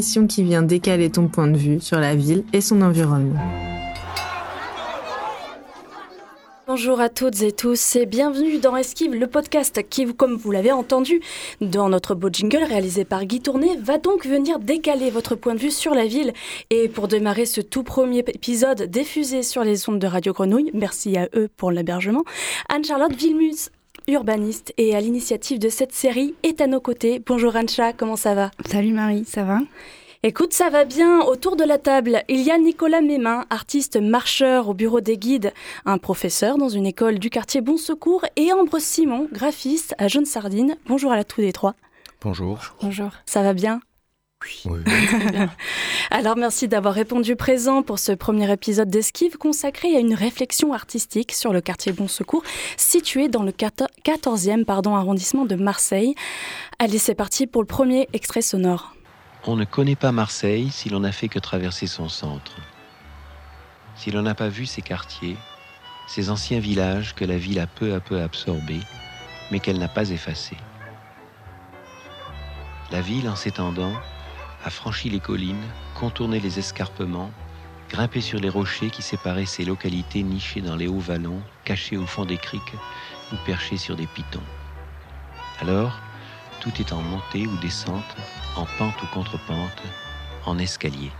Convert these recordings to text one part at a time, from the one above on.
qui vient décaler ton point de vue sur la ville et son environnement. Bonjour à toutes et tous et bienvenue dans Esquive, le podcast qui, comme vous l'avez entendu dans notre beau jingle réalisé par Guy Tourné, va donc venir décaler votre point de vue sur la ville. Et pour démarrer ce tout premier épisode diffusé sur les ondes de Radio Grenouille, merci à eux pour l'hébergement, Anne-Charlotte Vilmus, urbaniste et à l'initiative de cette série, est à nos côtés. Bonjour Ancha, comment ça va? Salut Marie, ça va? Écoute, ça va bien. Autour de la table, il y a Nicolas Mémin, artiste marcheur au bureau des guides, un professeur dans une école du quartier Bon Secours, et Ambre Simon, graphiste à Jaune Sardine. Bonjour à la tous les trois. Bonjour. Bonjour. Ça va bien? Oui. Alors merci d'avoir répondu présent pour ce premier épisode d'Esquive consacré à une réflexion artistique sur le quartier Bon Secours situé dans le 14e pardon, arrondissement de Marseille. Allez, c'est parti pour le premier extrait sonore. On ne connaît pas Marseille si l'on n'a fait que traverser son centre. Si l'on n'a pas vu ses quartiers, ces anciens villages que la ville a peu à peu absorbés, mais qu'elle n'a pas effacés. La ville, en s'étendant, a franchi les collines, contourné les escarpements, grimpé sur les rochers qui séparaient ces localités nichées dans les hauts vallons, cachées au fond des criques ou perchées sur des pitons. Alors, tout est en montée ou descente, en pente ou contre-pente, en escalier.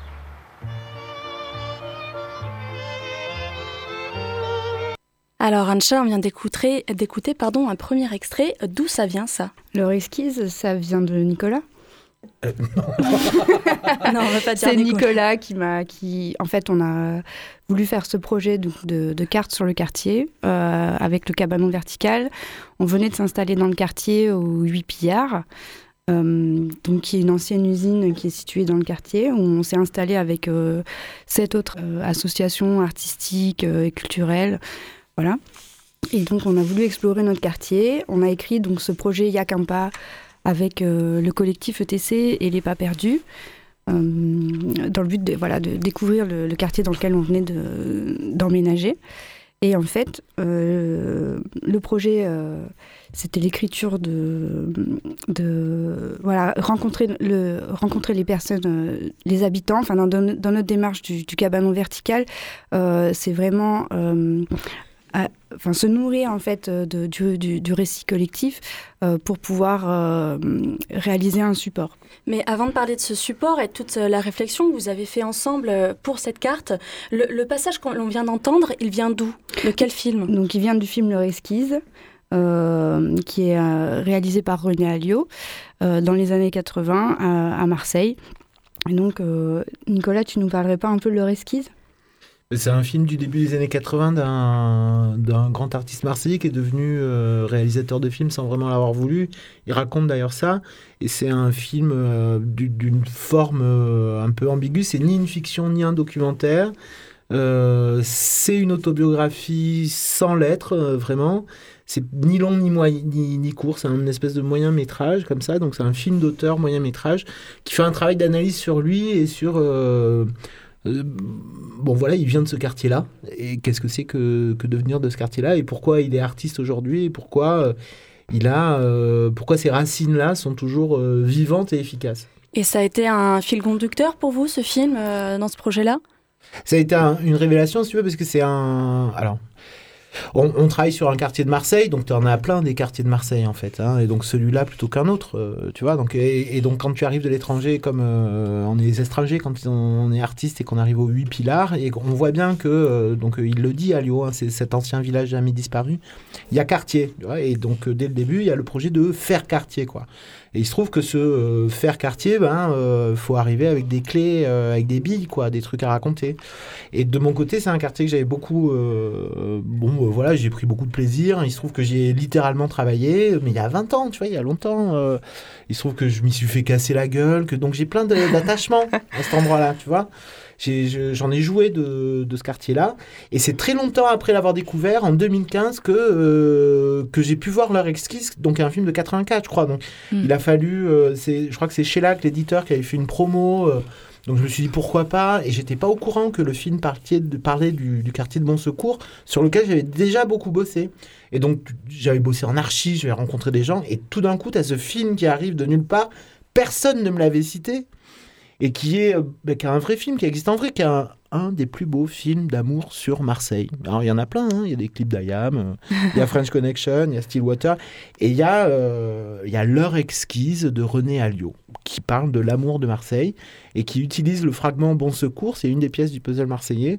Alors Ancha, on vient d'écouter, pardon, un premier extrait. D'où ça vient ça? Leur esquisse, ça vient de Nicolas? Euh, Non, on va pas dire C'est Nicolas. Qui m'a, qui, en fait, on a voulu faire ce projet de, de, de carte sur le quartier euh, avec le cabanon vertical. On venait de s'installer dans le quartier au 8 Pillards, euh, donc qui est une ancienne usine qui est située dans le quartier où on s'est installé avec sept autres associations artistiques et culturelles, voilà. Et donc on a voulu explorer notre quartier. On a écrit donc ce projet Yak un pas avec euh, le collectif ETC et les pas perdus euh, dans le but de, voilà, de découvrir le, quartier dans lequel on venait de- d'emménager. Et en fait, euh, le projet, c'était l'écriture de, de voilà, rencontrer, le, rencontrer les personnes, les habitants. Enfin, dans, dans notre démarche du, du cabanon vertical, c'est vraiment à- enfin, se nourrir en fait euh, de- du, du- du récit collectif euh, pour pouvoir euh, réaliser un support. Mais avant de parler de ce support et de toute la réflexion que vous avez fait ensemble pour cette carte, le, le passage qu'on l'on vient d'entendre, il vient d'où? De quel film? Donc, il vient du film Leur Esquisse, euh, qui est réalisé par René Alliot dans les années 80 à, à Marseille. Et donc, Nicolas, tu nous parlerais pas un peu de Leur Esquisse C'est un film du début des années 80 d'un grand artiste marseillais qui est devenu euh, réalisateur de films sans vraiment l'avoir voulu. Il raconte d'ailleurs ça. Et c'est un film euh, du- d'une forme euh, un peu ambiguë. C'est ni une fiction ni un documentaire. C'est une autobiographie sans lettres, vraiment. C'est ni long ni, ni, ni court, c'est une espèce de moyen métrage comme ça. Donc c'est un film d'auteur moyen métrage qui fait un travail d'analyse sur lui et sur... euh, bon voilà, il vient de ce quartier-là. Et qu'est-ce que c'est que, que de venir de ce quartier-là Et pourquoi il est artiste aujourd'hui Et pourquoi euh, il a, euh, pourquoi ces racines-là sont toujours vivantes et efficaces? Et ça a été un fil conducteur pour vous, ce film, dans ce projet-là? Ça a été un- une révélation, si tu veux, parce que c'est un. Alors. On, travaille sur un quartier de Marseille, donc tu en as plein des quartiers de Marseille en fait, hein, et donc celui-là plutôt qu'un autre, euh, tu vois. Donc, et, donc quand tu arrives de l'étranger, comme euh, on est étrangers, quand on, est artiste et qu'on arrive aux huit pilars, et on voit bien que, euh, donc il le dit à Lyon, hein, c'est cet ancien village jamais disparu, il y a quartier, et donc dès le début, il y a le projet de faire quartier, quoi. Et il se trouve que ce euh, faire quartier, ben, euh, faut arriver avec des clés, euh, avec des billes, quoi, des trucs à raconter. Et de mon côté, c'est un quartier que j'avais beaucoup. euh, bon, euh, voilà, j'ai pris beaucoup de plaisir. Il se trouve que j'ai littéralement travaillé, mais il y a 20 ans, tu vois, il y a longtemps. euh, il se trouve que je m'y suis fait casser la gueule, que donc j'ai plein d'attachements à cet endroit-là, tu vois. J'en ai, joué de, de ce quartier-là. Et c'est très longtemps après l'avoir découvert, en 2015, que, euh, que j'ai pu voir leur esquisse. Donc, un film de 84, je crois. Donc, Hmm. il a fallu. euh, je crois que c'est Shellac, l'éditeur, qui avait fait une promo. euh, donc, je me suis dit pourquoi pas? Et j'étais pas au courant que le film parlait, de, parlait du, du quartier de Bon Secours, sur lequel j'avais déjà beaucoup bossé. Et donc, j'avais bossé en archi, j'avais rencontré des gens. Et tout d'un coup, tu as ce film qui arrive de nulle part. Personne ne me l'avait cité. Et qui est bah, qui a un vrai film qui existe en vrai, qui a un, des plus beaux films d'amour sur Marseille. Alors il y en a plein, hein. il y a des clips d'Ayam, il y a French Connection, il y a Stillwater, et il y a, il y a L'heure exquise de René Alliot, qui parle de l'amour de Marseille et qui utilise le fragment Bon Secours, c'est une des pièces du puzzle marseillais,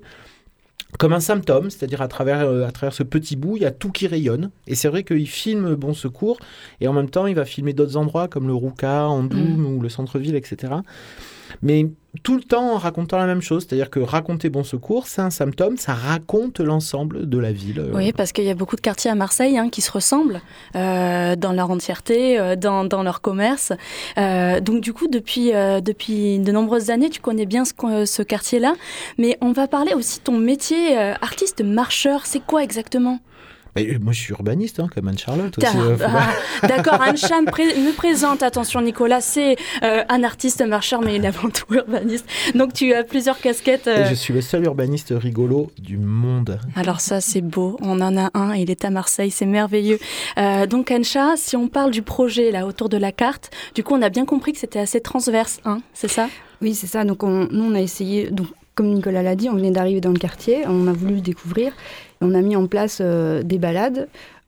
comme un symptôme, c'est-à-dire à travers, euh, à travers ce petit bout, il y a tout qui rayonne. Et c'est vrai qu'il filme Bon Secours, et en même temps, il va filmer d'autres endroits comme le Rouca, Andoum mm. ou le centre-ville, etc mais tout le temps en racontant la même chose. C'est-à-dire que raconter Bon Secours, c'est un symptôme, ça raconte l'ensemble de la ville. Oui, parce qu'il y a beaucoup de quartiers à Marseille hein, qui se ressemblent euh, dans leur entièreté, euh, dans, dans, leur commerce. Euh, donc du coup, depuis, depuis de nombreuses années, tu connais bien ce, ce quartier-là. Mais on va parler aussi de ton métier, artiste marcheur. C'est quoi exactement? Euh, moi, je suis urbaniste, hein, comme Anne-Charlotte aussi. Euh, ah, d'accord, Anne-Cham me présente, attention Nicolas, c'est euh, un artiste marcheur, mais il est avant tout urbaniste. Donc tu as plusieurs casquettes. Et je suis le seul urbaniste rigolo du monde. Alors ça, c'est beau. On en a un, il est à Marseille, c'est merveilleux. donc Ancha, si on parle du projet là autour de la carte, du coup, on a bien compris que c'était assez transverse, hein, c'est ça? Oui, c'est ça. Donc on, nous, on a essayé... Donc, comme Nicolas l'a dit, on venait d'arriver dans le quartier, on a voulu le découvrir. On a mis en place euh, des balades.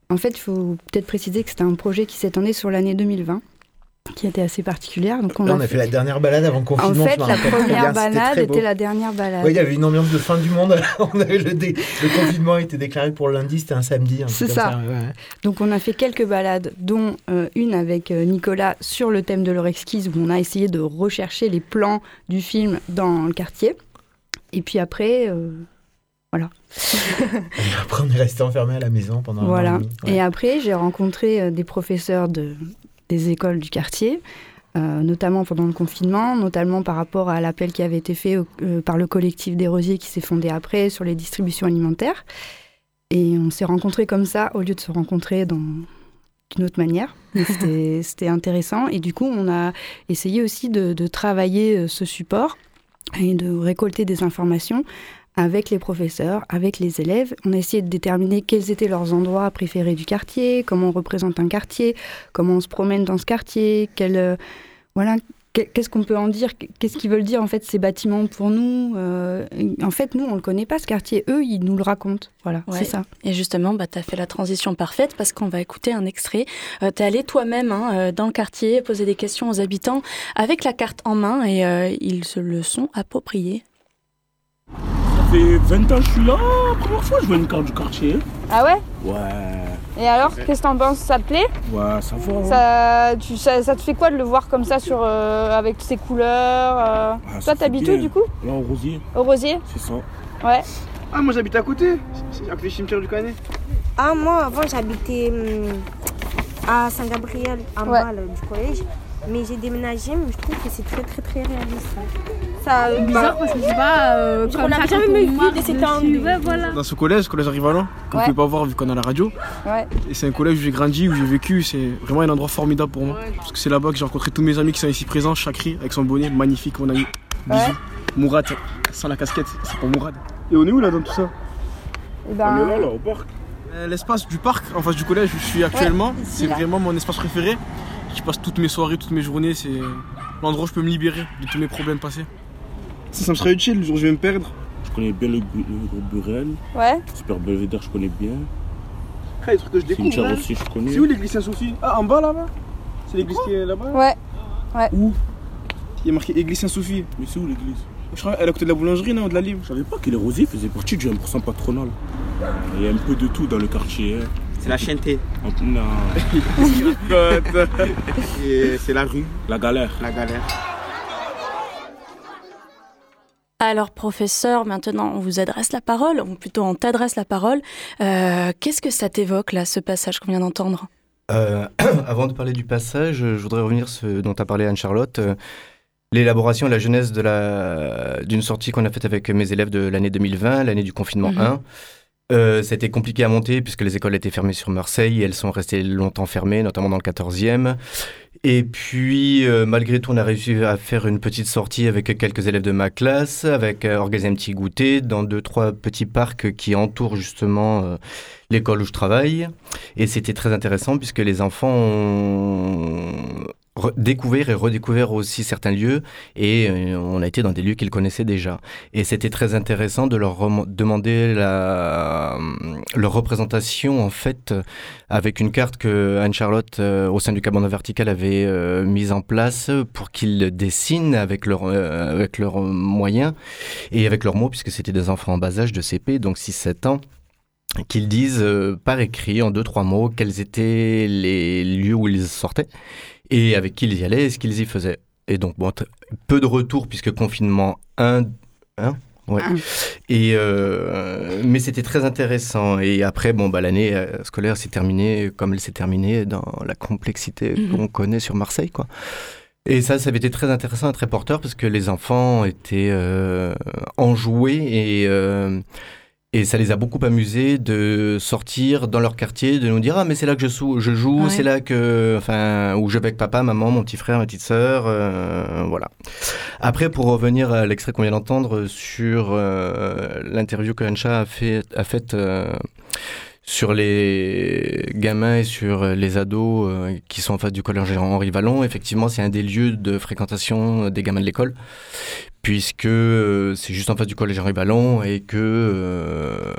En fait, il faut peut-être préciser que c'était un projet qui s'étendait sur l'année 2020 qui était assez particulière. Donc on, a, fait... la dernière balade avant le confinement. En fait, la première balade était la dernière balade. Oui, il y avait une ambiance de fin du monde. on avait le, le, confinement était déclaré pour lundi, c'était un samedi. C'est ça. Donc on a fait quelques balades, dont euh, une avec euh, Nicolas sur le thème de leur exquise, où on a essayé de rechercher les plans du film dans le quartier. Et puis après, voilà. Après, on est resté enfermé à la maison pendant voilà. Et après, j'ai rencontré euh, des professeurs de, des écoles du quartier, euh, notamment pendant le confinement, notamment par rapport à l'appel qui avait été fait euh, par le collectif des Rosiers qui s'est fondé après sur les distributions alimentaires. Et on s'est rencontrés comme ça, au lieu de se rencontrer dans d'une autre manière. C'était intéressant. Et du coup, on a essayé aussi de, de travailler ce support et de récolter des informations avec les professeurs, avec les élèves. On a essayé de déterminer quels étaient leurs endroits préférés du quartier, comment on représente un quartier, comment on se promène dans ce quartier, quel, euh, voilà, qu'est-ce qu'on peut en dire Qu'est-ce qu'ils veulent dire en fait ces bâtiments pour nous euh, En fait, nous, on le connaît pas ce quartier. Eux, ils nous le racontent. Voilà, c'est ça. Et justement, bah, tu as fait la transition parfaite parce qu'on va écouter un extrait. Euh, tu es allé toi-même hein, dans le quartier poser des questions aux habitants avec la carte en main et ils se le sont appropriés fait 20 ans que je suis là. Première fois que je vois une carte du quartier. Ah ouais? Ouais. Et alors, qu'est-ce que t'en penses? Ça te plaît? Ouais, ça va. Ça, tu, ça, te fait quoi de le voir comme ça sur, euh, avec ses couleurs euh? Ah, Toi, t'habites où du coup? Là, au Rosier. Au Rosier? C'est ça. Ouais. Ah, moi j'habite à côté, à côté du cimetière du Canet. Ah, moi avant j'habitais hum, à Saint-Gabriel, en bas du collège. Mais j'ai déménagé, mais je trouve que c'est très très très réaliste. Ça, c'est bizarre parce que je sais pas. Euh, on n'a jamais vu de cet angle. voilà. Dans ce collège, collège Rivalon, qu'on ne peut pas voir vu qu'on a la radio. Ouais. Et c'est un collège où j'ai grandi, où j'ai vécu. C'est vraiment un endroit formidable pour moi. Parce que c'est là-bas que j'ai rencontré tous mes amis qui sont ici présents. Chakri avec son bonnet, magnifique, mon ami. Bisous. Mourad, sans la casquette, c'est pour Mourad. Et on est où là dans tout ça? Et eh ben... On est là, là, au parc? Euh, l'espace du parc, en face du collège où je suis actuellement, c'est vraiment mon espace préféré. Je passe toutes mes soirées, toutes mes journées. C'est l'endroit où je peux me libérer de tous mes problèmes passés. Ça, me serait utile le jour où je vais me perdre. Je connais bien le, groupe Burel. Ouais. Super Belvedere, je connais bien. Ah, les trucs que je découvre. Hein. aussi, je connais. C'est où l'église Saint-Sophie? Ah, en bas là-bas C'est l'église qui est là-bas Ouais. Ouais. Où? Il y a marqué église Saint-Sophie. Mais c'est où l'église? Je crois elle est à côté de la boulangerie, non De la livre. Je savais pas que les Rosiers faisaient partie du 1% patronal. Il y a un peu de tout dans le quartier. Hein. C'est la chaîne T. Non. c'est la rue. La galère. La galère. Alors, professeur, maintenant, on vous adresse la parole, ou plutôt on t'adresse la parole. Euh, qu'est-ce que ça t'évoque, là, ce passage qu'on vient d'entendre? Euh, Avant de parler du passage, je voudrais revenir sur ce dont a parlé Anne-Charlotte. Euh, l'élaboration et la jeunesse d'une sortie qu'on a faite avec mes élèves de l'année 2020, l'année du confinement 1. Euh, C'était compliqué à monter puisque les écoles étaient fermées sur Marseille et elles sont restées longtemps fermées, notamment dans le 14e. Et puis, euh, malgré tout, on a réussi à faire une petite sortie avec quelques élèves de ma classe, avec euh, organiser un petit goûter dans deux, trois petits parcs qui entourent justement euh, l'école où je travaille. Et c'était très intéressant puisque les enfants ont découvert et redécouvert aussi certains lieux et euh, on a été dans des lieux qu'ils connaissaient déjà. Et c'était très intéressant de leur demander la, leur représentation en fait avec une carte que Anne-Charlotte au sein du cabinet vertical avait mise en place pour qu'ils dessinent avec leurs avec leurs moyens et avec leurs mots puisque c'était des enfants en bas âge de CP donc 6-7 ans qu'ils disent euh, par écrit en deux trois mots quels étaient les lieux où ils sortaient et avec qui ils y allaient et ce qu'ils y faisaient. Et donc bon, peu de retours puisque confinement 1 hein Ouais. Et euh, mais c'était très intéressant. Et après, bon, bah, l'année euh, scolaire s'est terminée comme elle s'est terminée dans la complexité mhm. qu'on connaît sur Marseille, quoi. Et ça, ça avait été très intéressant et très porteur parce que les enfants étaient enjoués et et ça les a beaucoup amusés de sortir dans leur quartier, de nous dire ah mais c'est là que je, je joue, c'est là que enfin où je vais avec papa, maman, mon petit frère, ma petite sœur, euh, voilà. Après pour revenir à l'extrait qu'on vient d'entendre sur euh, l'interview que Ancha a fait a faite euh, sur les gamins et sur les ados qui sont en face du collège Henri Vallon, effectivement, c'est un des lieux de fréquentation des gamins de l'école puisque euh, c'est juste en face du collège Henri Ballon et que euh,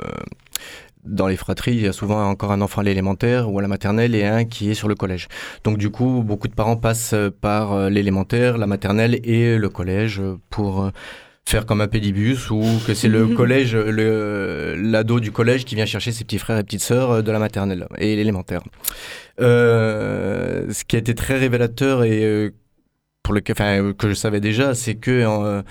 dans les fratries, il y a souvent encore un enfant à l'élémentaire ou à la maternelle et un qui est sur le collège. Donc du coup, beaucoup de parents passent par euh, l'élémentaire, la maternelle et le collège pour faire comme un pédibus ou que c'est le collège, l'ado du collège qui vient chercher ses petits frères et petites sœurs de la maternelle et l'élémentaire. ce qui a été très révélateur et pour le enfin, que je savais déjà, c'est que euh,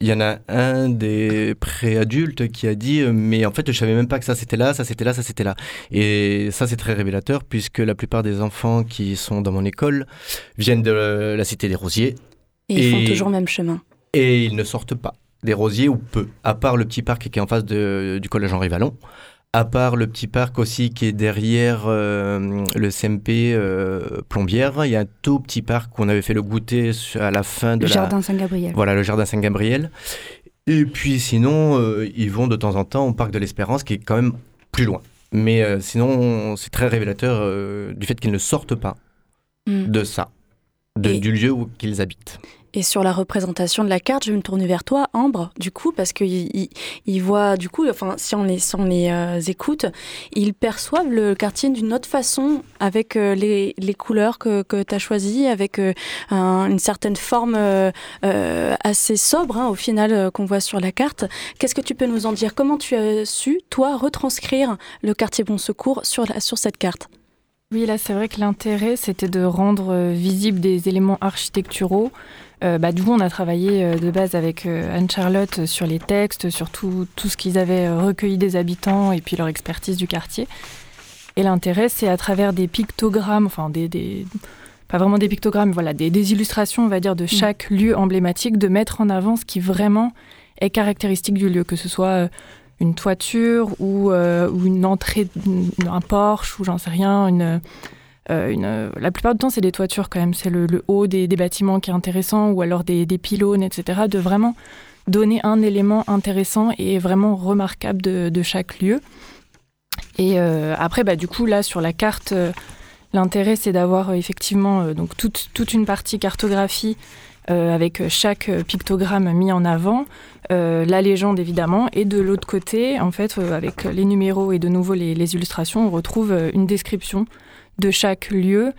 il y en a un des préadultes qui a dit euh, mais en fait je savais même pas que ça c'était là, ça c'était là, ça c'était là. Et ça c'est très révélateur puisque la plupart des enfants qui sont dans mon école viennent de la cité des Rosiers. Et, ils font toujours le même chemin. Et ils ne sortent pas des Rosiers ou peu, à part le petit parc qui est en face de, du collège Henri Vallon à part le petit parc aussi qui est derrière euh, le CMP euh, Plombière, il y a un tout petit parc qu'on avait fait le goûter à la fin de le la... jardin Saint-Gabriel. Voilà, le jardin Saint-Gabriel. Et puis sinon, euh, ils vont de temps en temps au parc de l'Espérance qui est quand même plus loin. Mais sinon, c'est très révélateur du fait qu'ils ne sortent pas mm. de ça, du lieu où qu'ils habitent. Et sur la représentation de la carte, je vais me tourner vers toi, Ambre, du coup, parce qu'ils il, voient, du coup, enfin, si on les, euh, écoute, ils perçoivent le quartier d'une autre façon, avec euh, les, les, couleurs que, que tu as choisies, avec euh, une certaine forme assez sobre, hein, au final, qu'on voit sur la carte. Qu'est-ce que tu peux nous en dire? Comment tu as su, toi, retranscrire le quartier Bon Secours sur, sur cette carte? Oui, là, c'est vrai que l'intérêt, c'était de rendre visibles des éléments architecturaux euh, bah, du coup, on a travaillé euh, de base avec euh, Anne-Charlotte sur les textes, sur tout, ce qu'ils avaient recueilli des habitants et puis leur expertise du quartier. Et l'intérêt, c'est à travers des pictogrammes, enfin des, pas vraiment des pictogrammes, voilà, des, illustrations, on va dire, de mm. chaque lieu emblématique, de mettre en avant ce qui vraiment est caractéristique du lieu, que ce soit une toiture ou, ou une entrée, un porche ou j'en sais rien, une, une, la plupart du temps, c'est des toitures quand même. C'est le, haut des, bâtiments qui est intéressant ou alors des, pylônes, etc. De vraiment donner un élément intéressant et vraiment remarquable de, chaque lieu. Et euh, après, bah, du coup, là, sur la carte, euh, l'intérêt, c'est d'avoir effectivement donc toute, une partie cartographie avec chaque pictogramme mis en avant, la légende évidemment, et de l'autre côté, en fait, avec les numéros et de nouveau les illustrations, on retrouve une description de chaque lieu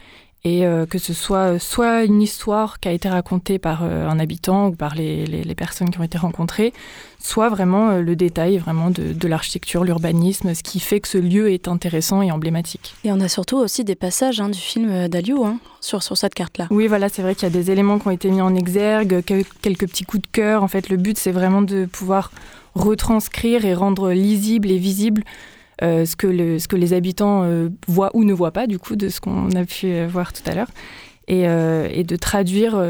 et euh, que ce soit soit une histoire qui a été racontée par euh, un habitant ou par les, personnes qui ont été rencontrées, soit vraiment euh, le détail vraiment de, l'architecture, l'urbanisme, ce qui fait que ce lieu est intéressant et emblématique. Et on a surtout aussi des passages hein, du film d'Aliou hein, sur, sur cette carte-là. Oui, voilà, c'est vrai qu'il y a des éléments qui ont été mis en exergue, quelques petits coups de cœur. En fait, le but, c'est vraiment de pouvoir retranscrire et rendre lisible et visible euh, ce, que ce que les habitants euh, voient ou ne voient pas, du coup, de ce qu'on a pu euh, voir tout à l'heure, et, et, de traduire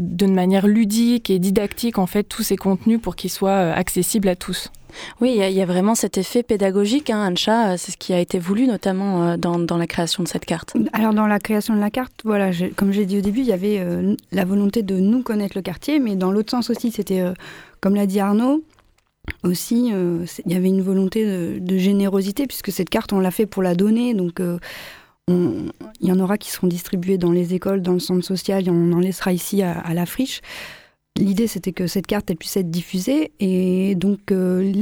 d'une manière ludique et didactique, en fait, tous ces contenus pour qu'ils soient accessibles à tous. Oui, il y, a vraiment cet effet pédagogique, hein, Ancha, c'est ce qui a été voulu notamment dans, dans, la création de cette carte. Alors dans la création de la carte, voilà, comme j'ai dit au début, il y avait la volonté de nous connaître le quartier, mais dans l'autre sens aussi, c'était, comme l'a dit Arnaud, aussi, euh, il y avait une volonté de, générosité, puisque cette carte, on l'a fait pour la donner. Donc, euh, il y en aura qui seront distribués dans les écoles, dans le centre social, et on en laissera ici à, la friche. L'idée, c'était que cette carte elle puisse être diffusée et donc euh,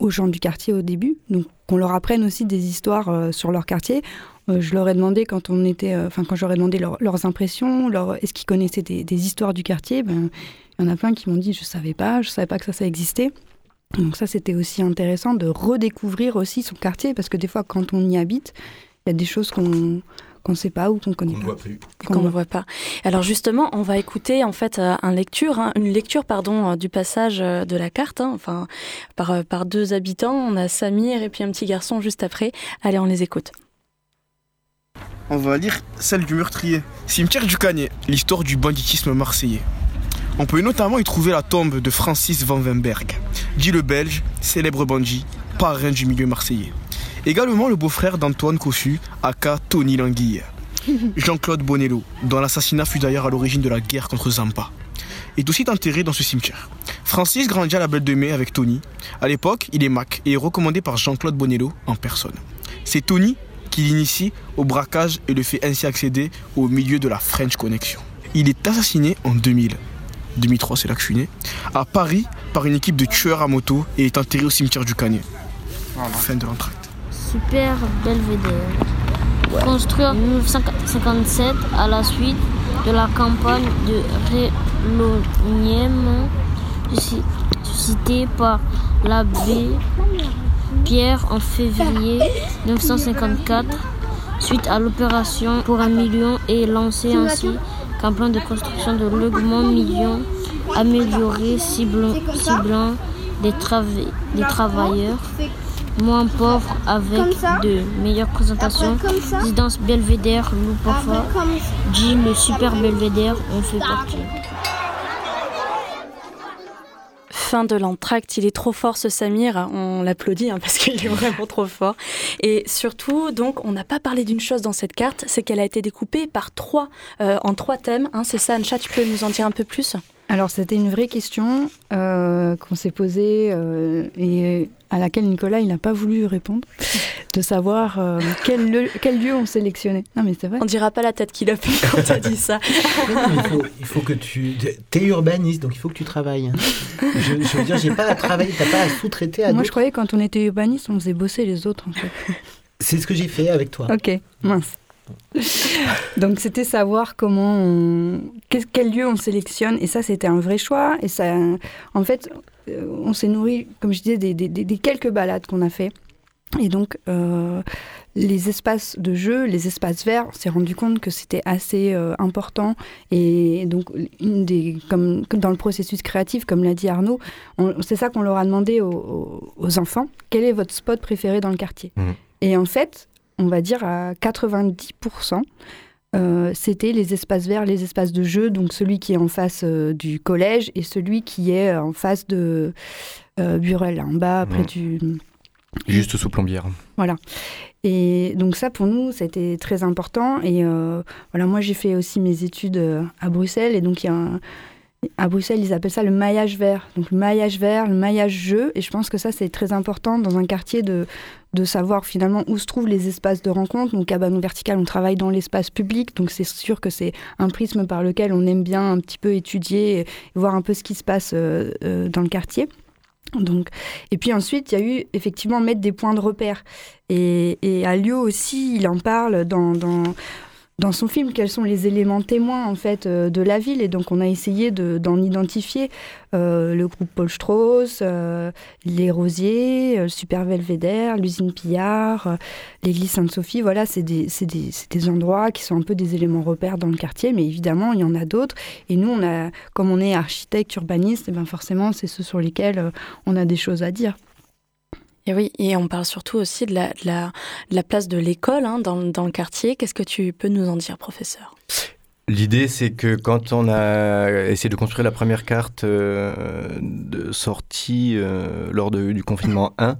aux gens du quartier au début, donc qu'on leur apprenne aussi des histoires sur leur quartier. Je leur ai demandé quand on était, enfin quand j'aurais demandé leurs impressions, leur, est-ce qu'ils connaissaient des, histoires du quartier. Ben, il y en a plein qui m'ont dit je savais pas, je savais pas que ça, ça existait. Donc ça, c'était aussi intéressant de redécouvrir aussi son quartier parce que des fois, quand on y habite, il y a des choses qu'on qu'on ne sait pas ou qu'on connaît pas. Qu'on ne voit pas. Alors justement, on va écouter en fait euh, un lecture, hein, une lecture pardon euh, du passage euh, de la carte, hein, enfin par, par deux habitants. On a Samir et puis un petit garçon juste après. Allez, on les écoute. On va lire celle du meurtrier. Cimetière du Canet, l'histoire du banditisme marseillais. On peut notamment y trouver la tombe de Francis Van Wemberg, dit le Belge, célèbre bandit, parrain du milieu marseillais. Également le beau-frère d'Antoine Cossu, aka Tony Languille. Jean-Claude Bonello, dont l'assassinat fut d'ailleurs à l'origine de la guerre contre Zampa, est aussi enterré dans ce cimetière. Francis grandit à la Belle de Mai avec Tony. À l'époque, il est Mac et est recommandé par Jean-Claude Bonello en personne. C'est Tony qui l'initie au braquage et le fait ainsi accéder au milieu de la French Connection. Il est assassiné en 2000. 2003, c'est là que je suis né, à Paris par une équipe de tueurs à moto et est enterré au cimetière du Canet. Fin de l'entracte super belvédère. Construit en 1957 à la suite de la campagne de Rélonième suscitée par l'abbé Pierre en février 1954 suite à l'opération pour un million et lancé ainsi qu'un plan de construction de logement million amélioré ciblant, des, des travailleurs moins pauvre avec de meilleures présentations. Résidence Belvédère, Loupafa, Jim, le super Belvédère, on fait partie. Fin de l'entracte, il est trop fort ce Samir, on l'applaudit hein, parce qu'il est vraiment trop fort. Et surtout, donc, on n'a pas parlé d'une chose dans cette carte, c'est qu'elle a été découpée par trois, euh, en trois thèmes. Hein, c'est ça, Ancha, tu peux nous en dire un peu plus? Alors c'était une vraie question euh, qu'on s'est posée euh, et à laquelle Nicolas il n'a pas voulu répondre, de savoir euh, quel, lieu, quel, lieu, on sélectionnait. Non mais c'est vrai. On dira pas la tête qu'il a fait quand tu as dit ça. il, faut, que tu... es urbaniste, donc il faut que tu travailles. Hein. Je, veux dire, j'ai pas à travailler, t'as pas à sous-traiter à Moi je croyais quand on était urbaniste, on faisait bosser les autres en fait. C'est ce que j'ai fait avec toi. Ok, mince. Donc c'était savoir comment on... quel lieu on sélectionne. Et ça c'était un vrai choix. Et ça en fait euh, on s'est nourri comme je disais des, quelques balades qu'on a fait. Et donc euh, les espaces de jeu, les espaces verts, on s'est rendu compte que c'était assez euh, important. Et donc une des comme, dans le processus créatif comme l'a dit Arnaud, c'est ça qu'on leur a demandé aux, enfants, quel est votre spot préféré dans le quartier? Mmh. Et en fait, on va dire à 90%. Euh, c'était les espaces verts, les espaces de jeu, donc celui qui est en face euh, du collège et celui qui est en face de euh, Burel, en bas, près du... Juste sous plombière. Voilà. Et donc ça, pour nous, c'était très important. Et voilà, moi, j'ai fait aussi mes études à Bruxelles. Et donc, il y a un, à Bruxelles, ils appellent ça le maillage vert. Donc le maillage vert, le maillage jeu. Et je pense que ça, c'est très important dans un quartier de, de savoir finalement où se trouvent les espaces de rencontre. Donc à Banon Vertical, on travaille dans l'espace public. Donc c'est sûr que c'est un prisme par lequel on aime bien un petit peu étudier et voir un peu ce qui se passe euh, euh, dans le quartier. Donc, et puis ensuite, il y a eu effectivement mettre des points de repère. Et, et Lyon aussi, il en parle dans, dans dans son film quels sont les éléments témoins en fait euh, de la ville et donc on a essayé d'en identifier euh, le groupe Paul Strauss, euh, les Rosiers, le Super Belvédère, l'usine Pillard, l'église Sainte-Sophie. Voilà, c'est des, des, des, endroits qui sont un peu des éléments repères dans le quartier, mais évidemment il y en a d'autres. Et nous, on a, comme on est architecte urbaniste, eh ben forcément c'est ceux sur lesquels on a des choses à dire. Et oui, et on parle surtout aussi de la, de la, la place de l'école hein, dans, dans, le quartier. Qu'est-ce que tu peux nous en dire, professeur? L'idée, c'est que quand on a essayé de construire la première carte euh, de sortie euh, lors de, du confinement 1,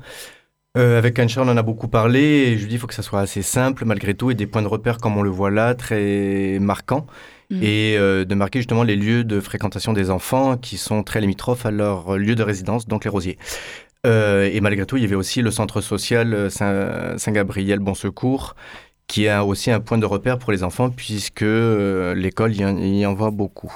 euh, avec Ancha, on en a beaucoup parlé et je lui dis qu'il faut que ça soit assez simple malgré tout et des points de repère comme on le voit là, très marquants. Mm. Et de marquer justement les lieux de fréquentation des enfants qui sont très limitrophes à leur lieu de résidence, donc les rosiers. Euh, et malgré tout, il y avait aussi le centre social euh, Saint-Gabriel Bon Secours qui est aussi un point de repère pour les enfants puisque euh, l'école y, en- y en voit beaucoup.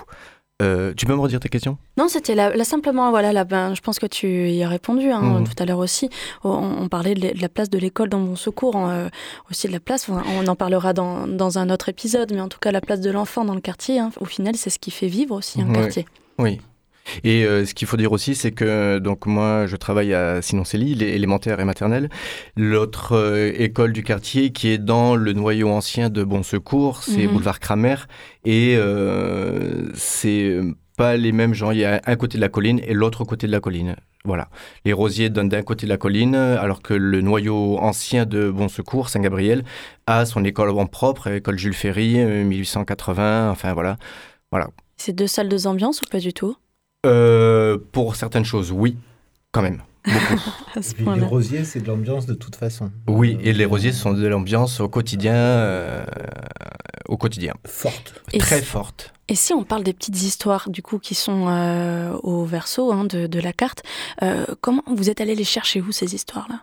Euh, tu peux me redire ta question? Non, c'était là, simplement, voilà, là, ben, je pense que tu y as répondu hein, Mhm. tout à l'heure aussi. On, on parlait de la- de la place de l'école dans mon secours, en, euh, aussi de la place, on en parlera dans, dans un autre épisode, mais en tout cas, la place de l'enfant dans le quartier, hein, au final, c'est ce qui fait vivre aussi un quartier. Oui. Et euh, ce qu'il faut dire aussi, c'est que donc moi, je travaille à Sinon-Célie, élémentaire et maternelle. L'autre euh, école du quartier qui est dans le noyau ancien de Bon Secours, c'est Mhm. boulevard Kramer. Et euh, c'est pas les mêmes gens. Il y a un côté de la colline et l'autre côté de la colline. Voilà. Les rosiers donnent d'un côté de la colline, alors que le noyau ancien de Bon Secours, Saint-Gabriel, a son école en propre, école Jules Ferry, euh, 1880. Enfin voilà. Voilà. C'est deux salles, deux ambiances ou pas du tout? Euh, pour certaines choses, oui, quand même. Beaucoup. Les rosiers, c'est de l'ambiance de toute façon. oui, et les rosiers sont de l'ambiance au quotidien. euh, au quotidien. Forte. Et Très si- forte. Et si on parle des petites histoires du coup qui sont euh, au verso hein, de, de la carte, euh, comment vous êtes allé les chercher où ces histoires-là?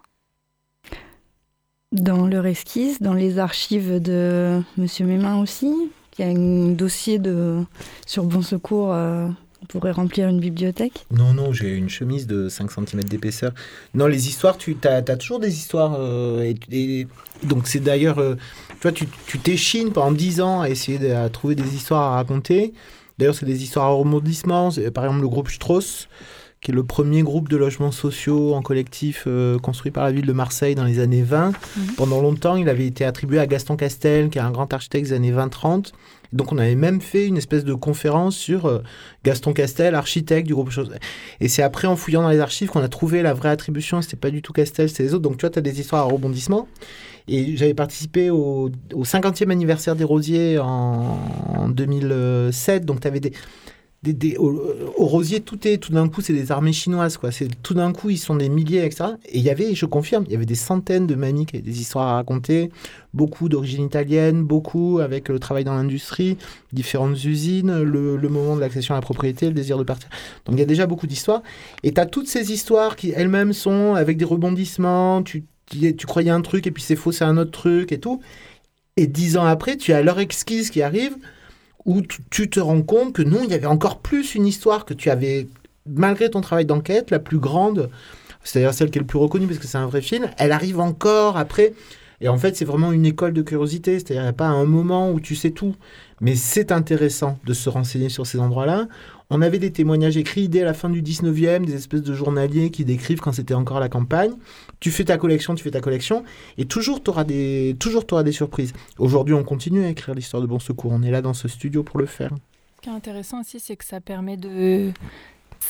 Dans leur esquisse, dans les archives de Monsieur Mémin aussi, il y a un dossier de, sur Bon Secours, euh, on pourrait remplir une bibliothèque. Non, non, j'ai une chemise de 5 cm d'épaisseur. Non, les histoires, tu as, toujours des histoires. euh, donc, c'est d'ailleurs. euh, tu tu t'échines pendant 10 ans à essayer de trouver des histoires à raconter. D'ailleurs, c'est des histoires à rebondissement. C'est, Par exemple, le groupe Strauss, qui est le premier groupe de logements sociaux en collectif euh, construit par la ville de Marseille dans les années 20. Pendant longtemps, il avait été attribué à Gaston Castel, qui est un grand architecte des années 20-30. Donc on avait même fait une espèce de conférence sur euh, Gaston Castel, architecte du groupe Chose. Et c'est après, en fouillant dans les archives, qu'on a trouvé la vraie attribution. C'était pas du tout Castel, c'était les autres. Donc tu vois, tu as des histoires à rebondissement. Et j'avais participé au, au 50e anniversaire des Rosiers en, en 2007. Donc tu avais des, des, des- au, au Rosier, tout est tout d'un coup, c'est des armées chinoises, quoi. C'est tout d'un coup, ils sont des milliers, etc. Et il y avait, je confirme, il y avait des centaines de mamies qui avaient des histoires à raconter, beaucoup d'origine italienne, beaucoup avec le travail dans l'industrie, différentes usines, le, moment de l'accession à la propriété, le désir de partir. Donc il y a déjà beaucoup d'histoires. Et tu as toutes ces histoires qui elles-mêmes sont avec des rebondissements. Tu, tu, tu croyais un truc et puis c'est faux, c'est un autre truc et tout. Et dix ans après, tu as leur exquise qui arrive où tu, te rends compte que non, il y avait encore plus une histoire que tu avais, malgré ton travail d'enquête, la plus grande, c'est-à-dire celle qui est le plus reconnue parce que c'est un vrai film, elle arrive encore après. Et en fait, c'est vraiment une école de curiosité, c'est-à-dire il n'y a pas un moment où tu sais tout. Mais c'est intéressant de se renseigner sur ces endroits-là. On avait des témoignages écrits dès la fin du 19e, des espèces de journaliers qui décrivent quand c'était encore la campagne. Tu fais ta collection, tu fais ta collection, et toujours tu auras des, t'auras des surprises. Aujourd'hui, on continue à écrire l'histoire de Bon Secours. On est là dans ce studio pour le faire. Ce qui est intéressant aussi, c'est que ça permet de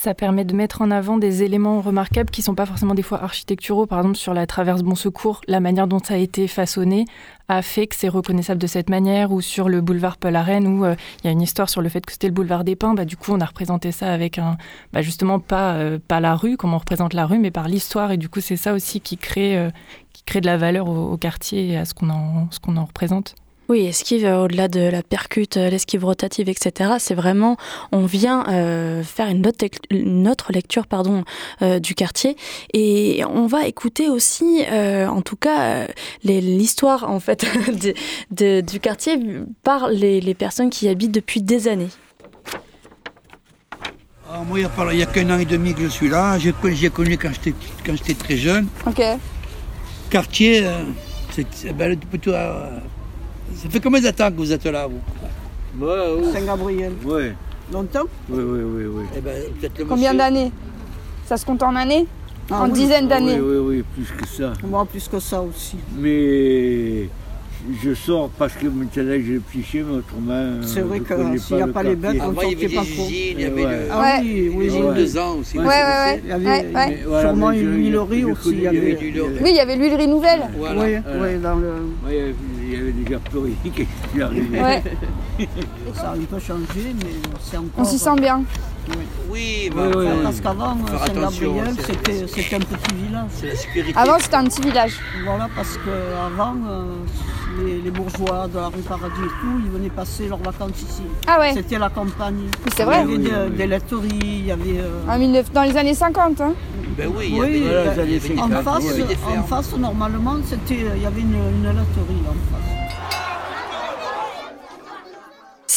ça permet de mettre en avant des éléments remarquables qui sont pas forcément des fois architecturaux. Par exemple, sur la traverse Bon Secours, la manière dont ça a été façonné a fait que c'est reconnaissable de cette manière. Ou sur le boulevard Paul Arène, où euh, il y a une histoire sur le fait que c'était le boulevard des Pins. Bah, du coup, on a représenté ça avec un, bah, justement pas euh, pas la rue, comme on représente la rue, mais par l'histoire. Et du coup, c'est ça aussi qui crée euh, qui crée de la valeur au, au quartier et à ce qu'on en ce qu'on en représente. Oui, esquive, euh, au-delà de la percute, euh, l'esquive rotative, etc., c'est vraiment, on vient euh, faire une autre, tec- une autre lecture pardon, euh, du quartier et on va écouter aussi, euh, en tout cas, les- l'histoire en fait de- de- du quartier par les, les personnes qui y habitent depuis des années. Ah, moi, il y a a qu'un an et demi que je suis là. J'ai connu, connu quand j'étais quand j'étais très jeune. Ok. Quartier, c'est c'est- ben, plutôt, euh, ça fait combien de temps que vous êtes là, vous Saint-Gabriel. Oui. Longtemps Oui, oui, oui, oui. Eh ben, le Combien d'années Ça se compte en années Ah En oui. dizaines d'années Oui, oui, oui, plus que ça. Moi, plus que ça aussi. Mais je sors parce que maintenant j'ai le psyché, mais autrement. C'est vrai que s'il n'y a le pas les bêtes, on ne sortait pas trop. il y avait Ah oui, oui, l'usine oui. deux ans aussi. Ouais, ouais, ouais. Il y avait, sûrement une huilerie aussi. connais, Il y avait, il y avait Oui, il y avait l'huilerie nouvelle. Voilà. Oui, Voilà. oui, dans le... Ouais, il y avait déjà plus rien qui est arrivé. Ouais. Ça a un peu changé, mais c'est encore... On s'y sent bien. Oui, parce qu'avant, euh, Saint-Gabriel, c'est- c'était c'était un petit village. C'est la sécurité. Avant, c'était un petit village. Voilà, parce qu'avant, les, les bourgeois de la rue Paradis et tout, ils venaient passer leurs vacances ici. Ah ouais. C'était la campagne. c'est vrai. Il y avait Oui, des, oui. des laiteries, il y avait... euh, En 19 dans les années 50. Hein. Ben oui, il y Oui, avait, euh, il y avait des en face, il y avait des en face, normalement, c'était, il y avait une, une laiterie en face.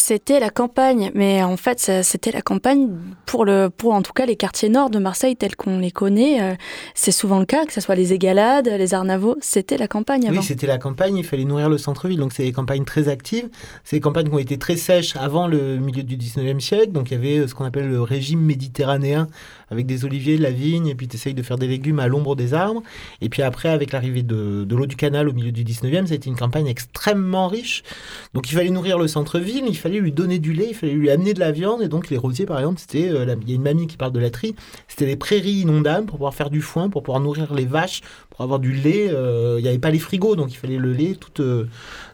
c'était la campagne, mais en fait, c'était la campagne pour, le, pour en tout cas les quartiers nord de Marseille tels qu'on les connaît. Euh, c'est souvent le cas, que ce soit les Égalades, les Arnavaux, c'était la campagne avant. Oui, c'était la campagne, il fallait nourrir le centre-ville. Donc, c'est des campagnes très actives. C'est des campagnes qui ont été très sèches avant le milieu du 19e siècle. Donc, il y avait euh, ce qu'on appelle le régime méditerranéen avec des oliviers, de la vigne, et puis tu essayes de faire des légumes à l'ombre des arbres. Et puis après, avec l'arrivée de, de l'eau du canal au milieu du 19e, c'était une campagne extrêmement riche. Donc il fallait nourrir le centre-ville, il fallait lui donner du lait, il fallait lui amener de la viande. Et donc les rosiers, par exemple, c'était, euh, il y a une mamie qui parle de la tri, c'était des prairies inondables pour pouvoir faire du foin, pour pouvoir nourrir les vaches, pour avoir du lait. Euh, il n'y avait pas les frigos, donc il fallait le lait toute, euh,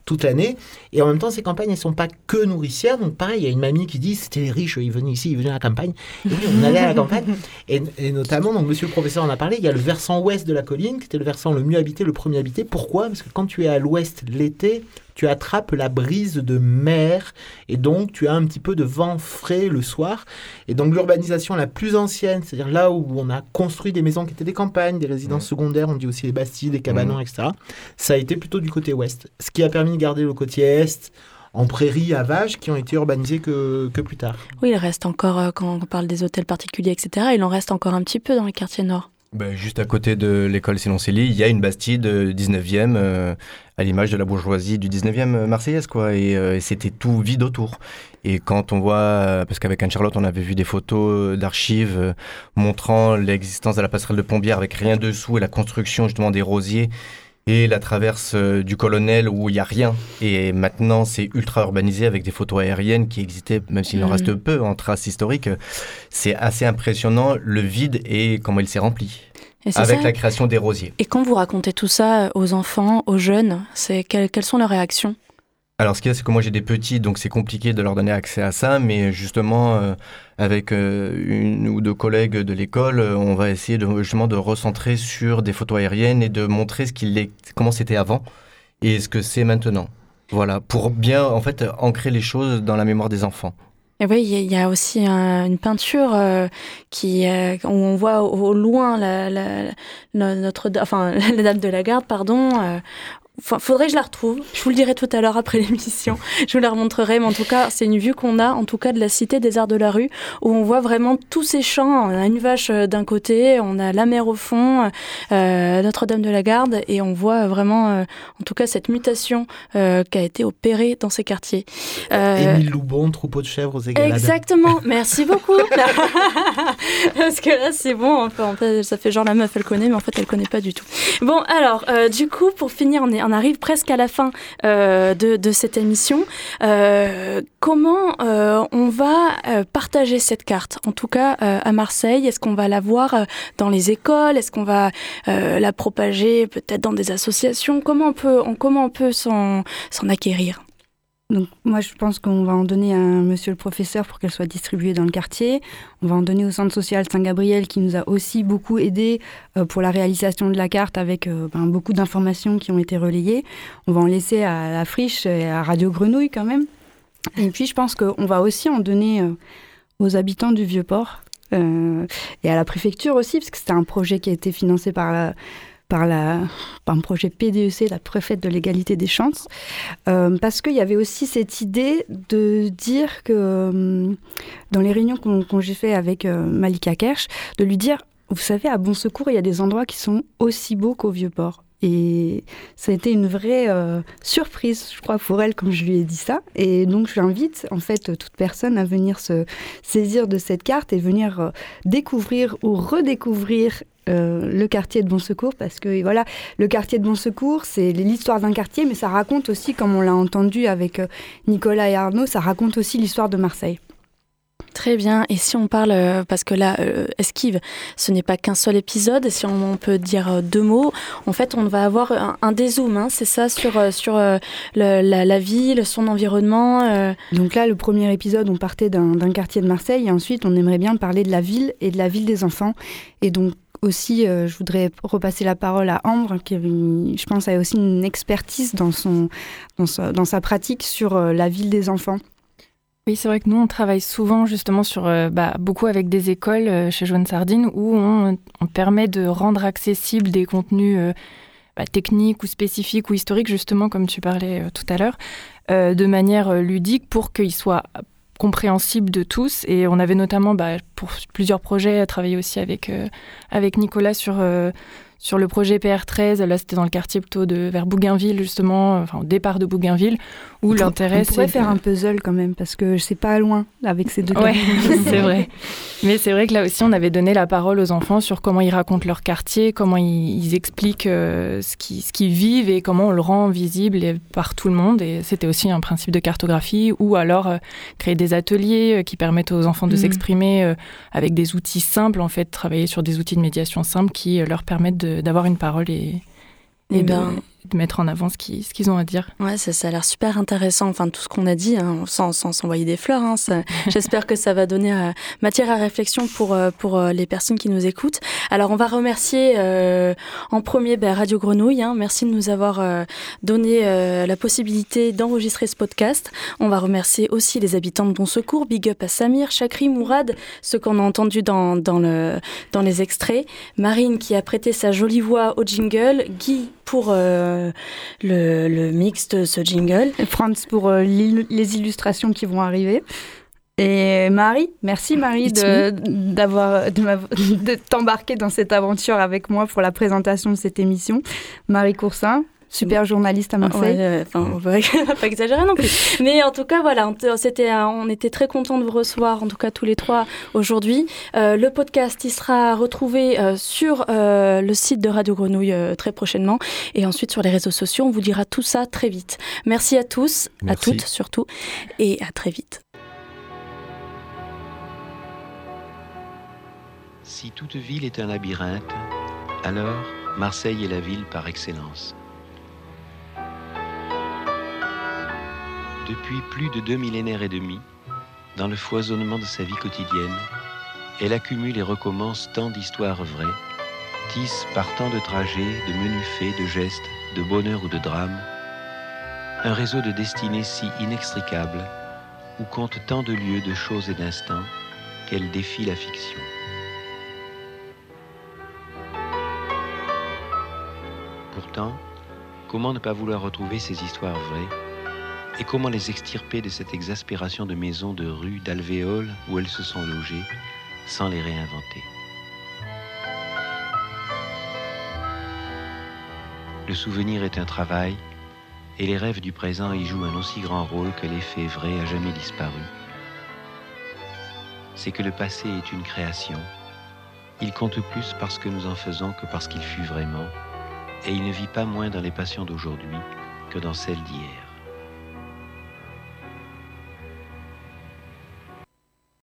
toute l'année. Et en même temps, ces campagnes, elles sont pas que nourricières. Donc pareil, il y a une mamie qui dit, c'était les riches, ils venaient ici, ils venaient à la campagne. Et oui, on allait à la campagne. Et, et, notamment, donc monsieur le professeur en a parlé, il y a le versant ouest de la colline, qui était le versant le mieux habité, le premier habité. Pourquoi? Parce que quand tu es à l'ouest l'été, tu attrapes la brise de mer et donc tu as un petit peu de vent frais le soir. Et donc l'urbanisation la plus ancienne, c'est-à-dire là où on a construit des maisons qui étaient des campagnes, des résidences secondaires, on dit aussi les bastilles, des cabanons, etc., ça a été plutôt du côté ouest. Ce qui a permis de garder le côté est en prairies, à vaches, qui ont été urbanisés que, que plus tard. Oui, il reste encore, euh, quand on parle des hôtels particuliers, etc., il en reste encore un petit peu dans les quartiers nord. Ben, juste à côté de l'école Siloncelli, il y a une bastide 19e, euh, à l'image de la bourgeoisie du 19e marseillaise, quoi. Et, euh, c'était tout vide autour. Et quand on voit, parce qu'avec Anne-Charlotte, on avait vu des photos d'archives montrant l'existence de la passerelle de Pombière avec rien dessous et la construction justement des rosiers et la traverse du colonel où il n'y a rien. Et maintenant, c'est ultra urbanisé avec des photos aériennes qui existaient, même s'il en Mm. reste peu en traces historiques. C'est assez impressionnant le vide et comment il s'est rempli. Avec ça. la création des rosiers. Et quand vous racontez tout ça aux enfants, aux jeunes, c'est quelles, quelles sont leurs réactions? Alors, ce qu'il y a, c'est que moi j'ai des petits, donc c'est compliqué de leur donner accès à ça, mais justement, euh, avec euh, une ou deux collègues de l'école, euh, on va essayer de, justement de recentrer sur des photos aériennes et de montrer ce qu'il est, comment c'était avant et ce que c'est maintenant. Voilà, pour bien en fait ancrer les choses dans la mémoire des enfants. Et oui, il y a- aussi un- une peinture qui, où on voit au, loin la, notre, enfin, la dame de la garde, pardon. Enfin, faudrait que je la retrouve. Je vous le dirai tout à l'heure après l'émission. Je vous la remontrerai. Mais en tout cas, c'est une vue qu'on a, en tout cas, de la cité des arts de la rue, où on voit vraiment tous ces champs. On a une vache euh, d'un côté, on a la mer au fond, euh, Notre-Dame de la Garde, et on voit vraiment, euh, en tout cas, cette mutation euh, qui a été opérée dans ces quartiers. Euh, Émile Loubon, troupeau de chèvres aux égalades. Exactement, merci beaucoup. Parce que là, c'est bon, enfin, en fait, ça fait genre la meuf, elle connaît, mais en fait, elle connaît pas du tout. Bon, alors, euh, du coup, pour finir, on, est, on arrive presque à la fin euh, de, cette émission. Euh, comment euh, on va partager cette carte? En tout cas, à Marseille, est-ce qu'on va la voir dans les écoles? Est-ce qu'on va la propager peut-être dans des associations? Comment on peut, on, comment on peut s'en acquérir? Donc moi je pense qu'on va en donner à monsieur le professeur pour qu'elle soit distribuée dans le quartier. On va en donner au centre social Saint-Gabriel qui nous a aussi beaucoup aidé euh, pour la réalisation de la carte avec euh, ben, beaucoup d'informations qui ont été relayées. On va en laisser à la friche et à Radio Grenouille quand même. Et puis je pense qu'on va aussi en donner euh, aux habitants du Vieux-Port et à la préfecture aussi parce que c'était un projet qui a été financé par la par, par un projet PDEC, la préfète de l'égalité des chances, euh, parce qu'il y avait aussi cette idée de dire que euh, dans les réunions qu'on j'ai fait avec euh, Malika Kersh, de lui dire, vous savez, à Bon Secours, il y a des endroits qui sont aussi beaux qu'au Vieux-Port. Et ça a été une vraie surprise, je crois, pour elle, quand je lui ai dit ça. Et donc, je l'invite, en fait, toute personne à venir se saisir de cette carte et venir découvrir ou redécouvrir euh, le quartier de Bon Secours parce que voilà le quartier de Bon Secours c'est l'histoire d'un quartier mais ça raconte aussi comme on l'a entendu avec euh, Nicolas et Arnaud ça raconte aussi l'histoire de Marseille Très bien. Et si on parle, euh, parce que là, Esquive, ce n'est pas qu'un seul épisode, si on, peut dire deux mots, en fait, on va avoir un, un dézoom, hein, c'est ça, sur, sur le- la, la ville, son environnement. euh. Donc là, le premier épisode, on partait d'un quartier de Marseille et ensuite, on aimerait bien parler de la ville et de la ville des enfants. Et donc aussi, euh, je voudrais repasser la parole à Ambre, qui, je pense, a aussi une expertise dans, son, dans, sa, pratique sur euh, la ville des enfants. Oui, c'est vrai que nous, on travaille souvent justement sur, euh, bah, beaucoup avec des écoles chez Joanne Sardine où on, permet de rendre accessibles des contenus bah, techniques ou spécifiques ou historiques, justement, comme tu parlais tout à l'heure, de manière ludique pour qu'ils soient compréhensible de tous. Et on avait notamment, bah, pour plusieurs projets, travaillé aussi avec, avec Nicolas sur, sur le projet PR13, là c'était dans le quartier plutôt de vers Bougainville justement, enfin au départ de Bougainville, où l'intérêt c'est. On pourrait faire un puzzle quand même parce que c'est pas loin avec ces deux. Ouais, c'est vrai. Mais c'est vrai que là aussi on avait donné la parole aux enfants sur comment ils racontent leur quartier, comment ils, expliquent euh, ce qu'ils vivent et comment on le rend visible par tout le monde. Et c'était aussi un principe de cartographie ou alors euh, créer des ateliers euh, qui permettent aux enfants de mm. s'exprimer avec des outils simples en fait, travailler sur des outils de médiation simples qui leur permettent de d'avoir une parole et, et, eh ben, de mettre en avant ce qu'ils qu'ils ont à dire. Ouais, ça, ça a l'air super intéressant, enfin tout ce qu'on a dit, hein, sans s'envoyer des fleurs. Hein, J'espère que ça va donner euh, matière à réflexion pour, euh, pour euh, les personnes qui nous écoutent. Alors on va remercier en premier ben, Radio Grenouille, hein, merci de nous avoir donné la possibilité d'enregistrer ce podcast. On va remercier aussi les habitants de Bon Secours, Big Up à Samir, Chakri, Mourad, ceux qu'on a entendus dans, dans, le, dans les extraits, Marine qui a prêté sa jolie voix au jingle, Guy pour euh, le, mix de ce jingle. Et Franz pour euh, les illustrations qui vont arriver. Et Marie, merci Marie d'avoir de, t'embarquer dans cette aventure avec moi pour la présentation de cette émission. Marie Coursin, super journaliste à Marseille. Ouais, enfin, on va pas exagérer non plus. Mais en tout cas, voilà, on, c'était, on était très contents de vous recevoir, en tout cas tous les trois aujourd'hui. Euh, le podcast, il sera retrouvé euh, sur euh, le site de Radio Grenouille très prochainement et ensuite sur les réseaux sociaux. On vous dira tout ça très vite. Merci à tous, à toutes surtout, et à très vite. Si toute ville est un labyrinthe, alors Marseille est la ville par excellence. Depuis plus de deux millénaires et demi, dans le foisonnement de sa vie quotidienne, elle accumule et recommence tant d'histoires vraies, tisse par tant de trajets, de menus faits, de gestes, de bonheur ou de drame, un réseau de destinées si inextricable, où compte tant de lieux, de choses et d'instants, qu'elle défie la fiction. Pourtant, comment ne pas vouloir retrouver ces histoires vraies et comment les extirper de cette exaspération de maisons, de rues, d'alvéoles où elles se sont logées, sans les réinventer Le souvenir est un travail, et les rêves du présent y jouent un aussi grand rôle que l'effet vrai a jamais disparu. C'est que le passé est une création. Il compte plus parce que nous en faisons que parce qu'il fut vraiment, et il ne vit pas moins dans les passions d'aujourd'hui que dans celles d'hier.